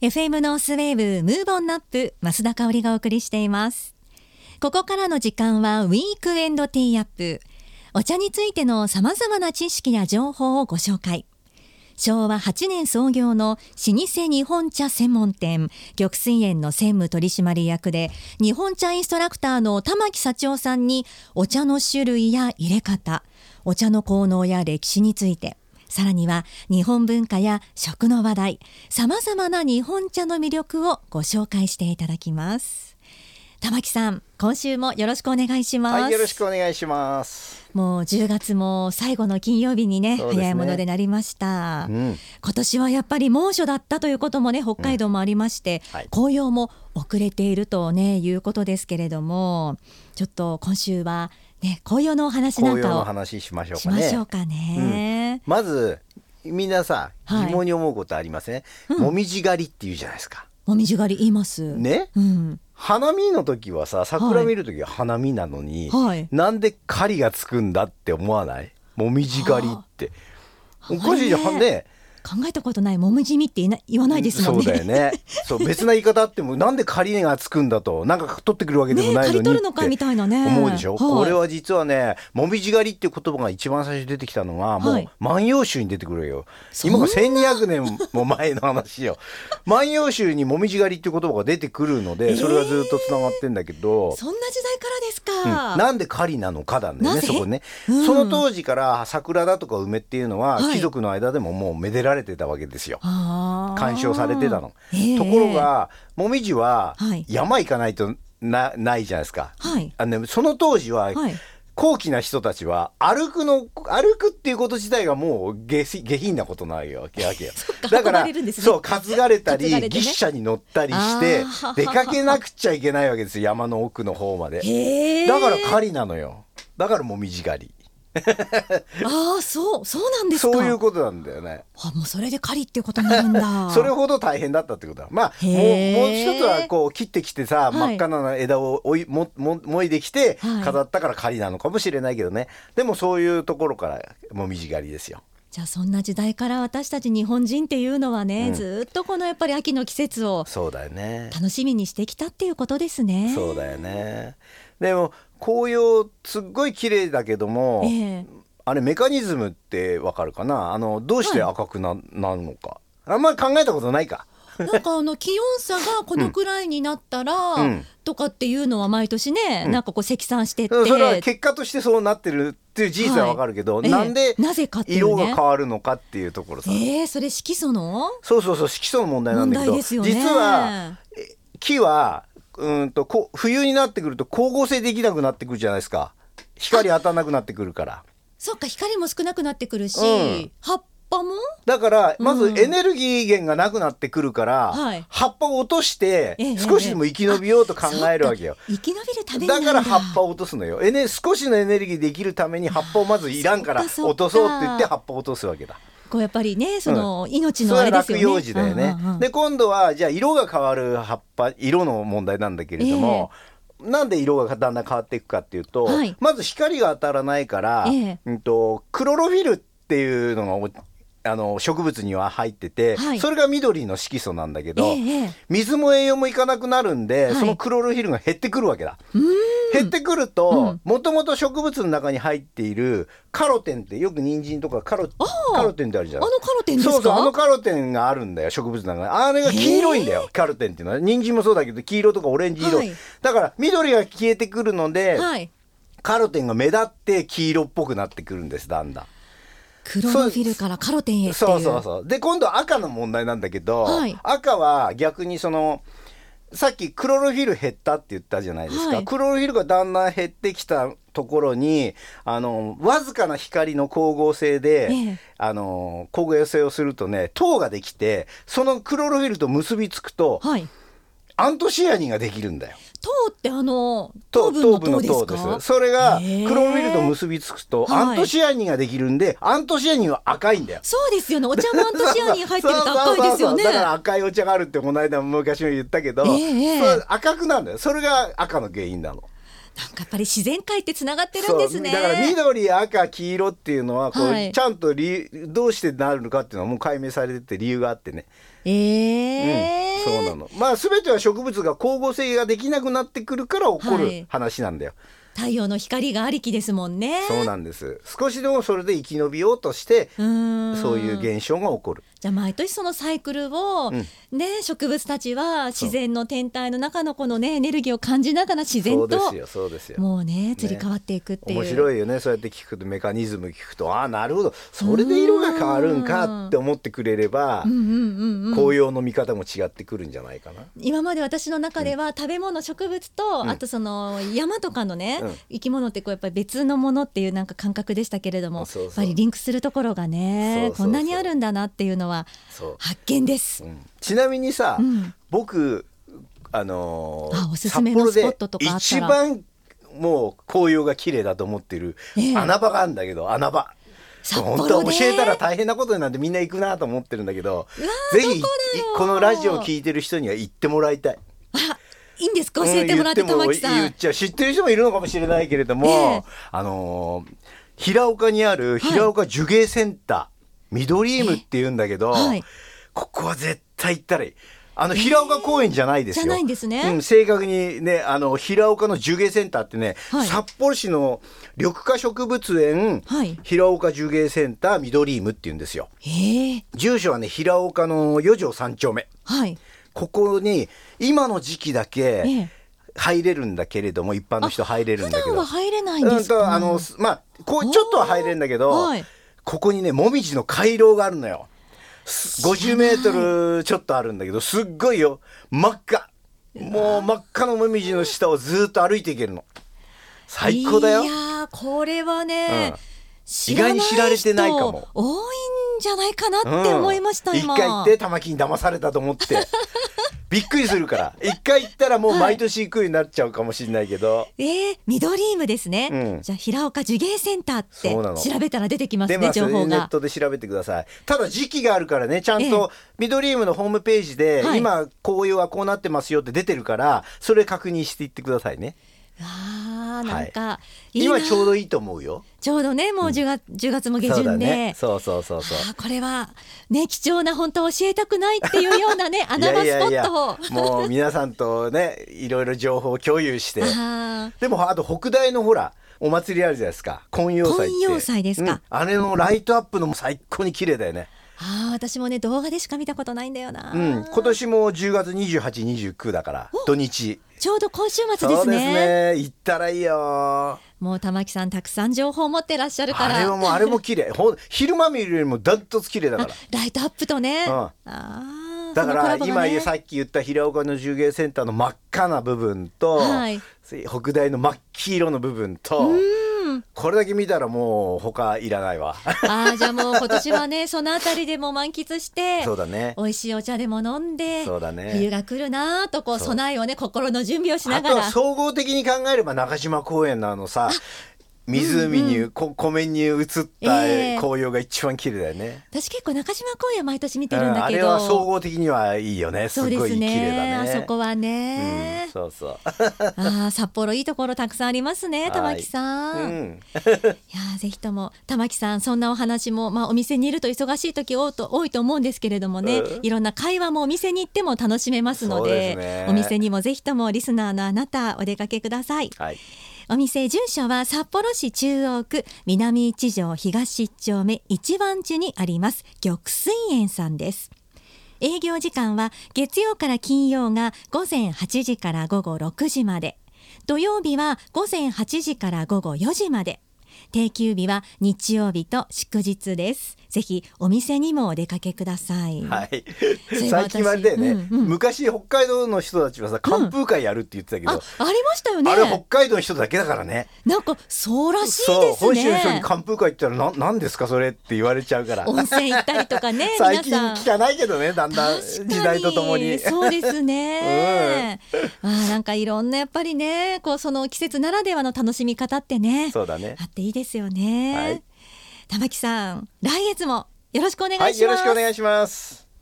FM ノースウェーブ Move On Up 増田香織がお送りしています。ここからの時間はウィークエンドティーアップ。お茶についての様々な知識や情報をご紹介。昭和8年創業の老舗日本茶専門店玉翠園の専務取締役で日本茶インストラクターの玉木幸夫さんにお茶の種類や入れ方お茶の効能や歴史についてさらには日本文化や食の話題さまざまな日本茶の魅力をご紹介していただきます。玉木さん今週もよろしくお願いします、はい、よろしくお願いします。もう10月も最後の金曜日にね、ね、早いものでなりました、うん、今年はやっぱり猛暑だったということもね北海道もありまして、うん。はい、紅葉も遅れているとねいうことですけれどもちょっと今週はね紅葉のお話なんかを話しましょうかね。しましょうかね、うん、まずみんなさ疑問に思うことありません、はい、もみじ狩りっていうじゃないですか。もみじ狩り言います。ね、うん。花見の時はさ桜見る時は花見なのに、はい、なんで狩りがつくんだって思わない？もみじ狩りって。おかしいじゃん。ね考えたことないもみじみって言わないですもんね。そうだよね。そう別な言い方あってもなんで仮値がつくんだとなんか取ってくるわけでもないのにって思うでしょ？はい、これは実はねもみじ狩りっていう言葉が一番最初出てきたのはもう万葉集に出てくるよ。今が1200年も前の話よ。万葉集にもみじ狩りっていう言葉が出てくるのでそれがずっとつながってんだけど。そんな時代からですか。うん、なんで狩りなのかなんだよねそこね、うん、その当時から桜だとか梅っていうのは、貴族の間でももうめでられてたわけですよ。鑑賞されてたの、えー、ところがもみじは山行かないとなないじゃないですか、はい、あの、ね、その当時は、はい高貴な人たちは歩くの歩くっていうこと自体がもう下下品なことないわけよ。だから、ね、そう担がれたり、ね、牛車に乗ったりして出かけなくちゃいけないわけですよ山の奥の方まで。だから狩りなのよ。だからもみじ狩り ああそうそうなんですそういうことなんだよね。あもうそれで狩りっていうことになるんだ。それほど大変だったってことだ。まあもうもう一つはこう切ってきてさ、はい、真っ赤な枝をおいもももいできて飾ったから狩りなのかもしれないけどね、はい、でもそういうところからもみじ狩りですよ。じゃあそんな時代から私たち日本人っていうのはね、うん、ずっとこのやっぱり秋の季節をそうだよね。楽しみにしてきたっていうことですね。そうだよね。でも紅葉すっごい綺麗だけども、えー、あれメカニズムってわかるかな？あのどうして赤くな,、なるのか？あんまり考えたことないか。なんかあの気温差がこのくらいになったら、うん、とかっていうのは毎年ね、うん、なんかこう積算してって、それは結果としてそうなってるっていう事実はわかるけど、はい、なんで色が変わるのかっていうところさ、えー、それ色素の？そうそうそう色素の問題なんだけど、ね、実は木はうんとこ冬になってくると光合成できなくなってくるじゃないですか。光当たらなくなってくるから。そっか光も少なくなってくるし、うん、葉っぱも？だからまずエネルギー源がなくなってくるから、うん、葉っぱを落として少しでも生き延びようと考えるわけよ、生き延びるためだ。から葉っぱを落とすのよ。え、ね、少しのエネルギーできるために葉っぱをまずいらんから落とそうって言って葉っぱを落とすわけだこうやっぱりねその命のあれですよね。落葉樹だよね。で今度はじゃあ色が変わる葉っぱ色の問題なんだけれども。えー、なんで色がだんだん変わっていくかっていうと、はい、まず光が当たらないから、えー、うんとクロロフィルっていうのがあの植物には入ってて、はい、それが緑の色素なんだけど、えー、水も栄養もいかなくなるんで、はい、そのクロロフィルが減ってくるわけだ。減ってくるともともと植物の中に入っているカロテンってよく人参とかカロカロテンってあるじゃん。あのカロテンそうそうあのカロテンがあるんだよ植物の中に。あれが黄色いんだよカロテンっていうのは。人参もそうだけど黄色とかオレンジ色、はい、だから緑が消えてくるので、カロテンが目立って黄色っぽくなってくるんですだんだん。クロロフィルからカロテンへそうそうそうで今度赤の問題なんだけど、はい、赤は逆にそのさっきクロロフィル減ったって言ったじゃないですか、はい、クロロフィルがだんだん減ってきたところにあのわずかな光の光合成で、ええ、あの光合成をするとね糖ができてそのクロロフィルと結びつくと、はい、アントシアニンができるんだよ。糖ってあの糖分の糖ですそれがクロミルと結びつくとアントシアニンができるんで、アントシアニンは赤いんだよ。そうですよね。お茶もアントシアニン入ってると 赤いですよね。だから赤いお茶があるってこの間昔も言ったけど、えー、赤くなるんだよ。それが赤の原因なのなんかやっぱり自然界ってつながってるんですね。だから緑赤黄色っていうのはこう、はい、ちゃんと理どうしてなるのかっていうのはもう解明されてて理由があってね。ええー。うん、そうなの。まあ全ては植物が光合成ができなくなってくるから起こる話なんだよ、はい太陽の光がありきですもんね。そうなんです。少しでもそれで生き延びようとしてそういう現象が起こる。じゃあ毎年そのサイクルを、うん、ね植物たちは自然の天体の中のこのねエネルギーを感じながら自然とそうですよそうですよ。もうね移り変わっていくっていう、ね、面白いよね。そうやって聞くとメカニズム聞くとああなるほど。それで色が変わるんかって思ってくれれば、紅葉の見方も違ってくるんじゃないかな。今まで私の中では食べ物植物と、うん、あとその山とかのね、うん、生き物ってこうやっぱり別のものっていうなんか感覚でしたけれどもやっぱりリンクするところがねこんなにあるんだなっていうのは発見です、うん、ちなみにさ、僕あのー、あおすすめのスポットとか一番もう紅葉が綺麗だと思ってる穴場があるんだけど、穴場。本当教えたら大変なことになってみんな行くなと思ってるんだけどぜひこのラジオを聞いてる人には行ってもらいたい。いいんですか？教えてもらって、玉木さん。言っちゃう知ってる人もいるのかもしれないけれども、えー、あのー、平岡にある平岡樹芸センター、はい、ミドリームって言うんだけど、はい、ここは絶対行ったらいい。あの平岡公園じゃないですよ。じゃないんですね。うん、正確にね、あの平岡の樹芸センターってね、はい、札幌市の緑化植物園、はい、平岡樹芸センターミドリームって言うんですよ。住所はね平岡の四条三丁目。はい。ここに今の時期だけ、入れるんだけれども一般の人入れるんだけど。入れないんですか、うん、あのまあこうちょっとは入れるんだけど、はい、ここにねもみじの回廊があるのよ。50メートルちょっとあるんだけどすっごいよ。真っ赤。もう真っ赤のもみじの下をずっと歩いていけるの。最高だよ。いやこれはね、うん。意外に知られてないかも。多いんじゃないかなって思いました、うん、一回行って玉木に騙されたと思ってびっくりするから。一回行ったらもう毎年行くようになっちゃうかもしれないけど、はい、えー、ミドリームですね、うん、じゃあ平岡樹芸センターって調べたら出てきますね情報が。ネットで調べてください。ただ時期があるからねちゃんとミドリームのホームページで、今紅葉はこうなってますよって出てるからそれ確認していってくださいねあなんか、はい、今ちょうどいいと思うよ。ちょうどねもう10月,、うん、10月も下旬で、ね、そうそうそうそう。これはね貴重な本当教えたくないっていうようなね 穴場スポットを。もう皆さんとねいろいろ情報を共有して。でもあと北大のほらお祭りあるじゃないですか。金曜祭金曜祭ですか、うん、あれのライトアップのも最高に綺麗だよね。ああ私もね動画でしか見たことないんだよな、うん、今年も10月2829だから土日ちょうど今週末ですね。ね行ったらいいよ。もう玉木さんたくさん情報を持ってらっしゃるから。あれもあれも綺麗。ほ昼間見るよりもダントツ綺麗だから。ライトアップとね。うん、ああ。だから、ね、今さっき言った平岡の重芸センターの真っ赤な部分と、はい、北大の真っ黄色の部分と。これだけ見たらもう他いらないわ。ああじゃあもう今年はね そのあたりでも満喫してそうだね。美味しいお茶でも飲んでそうだね。冬が来るなとこう備えをね心の準備をしながら。総合的に考えれば中島公園のあのさ湖に、うん。うん、こ湖面に映った紅葉が一番綺麗だよね、えー、私結構中島公園毎年見てるんだけど、うん、あれは総合的にはいいよね。すごい綺麗だね。あそこはね、うん、そうそう。あ札幌いいところたくさんありますね玉木さん、うん、いやぜひとも玉木さんそんなお話も、まあ、お店にいると忙しい時多と多いと思うんですけれどもね、うん、いろんな会話もお店に行っても楽しめますので、ね、お店にもぜひともリスナーのあなたお出かけください、はいお店住所は札幌市中央区南一条東一丁目一番地にあります玉水園さんです。営業時間は月曜から金曜が午前8時から午後6時まで。土曜日は午前8時から午後4時まで。定休日は日曜日と祝日ですぜひお店にもお出かけください。はい。最近までね、うんうん、昔北海道の人たちはさ寒風会やるって言ってたけど、うん、あありましたよね。あれ北海道の人だけだからね。なんかそうらしいですね。本州の人に寒風会って言ったらななんですかそれって言われちゃうから。温泉行ったりとかね。最近聞かないけどねだんだん時代とともに。そうですね。うん、あなんかいろんなやっぱりねこうその季節ならではの楽しみ方ってね。そうだね。あっていいですよね。はい。玉木さん来月もよろしくお願いします、はい、よろしくお願いします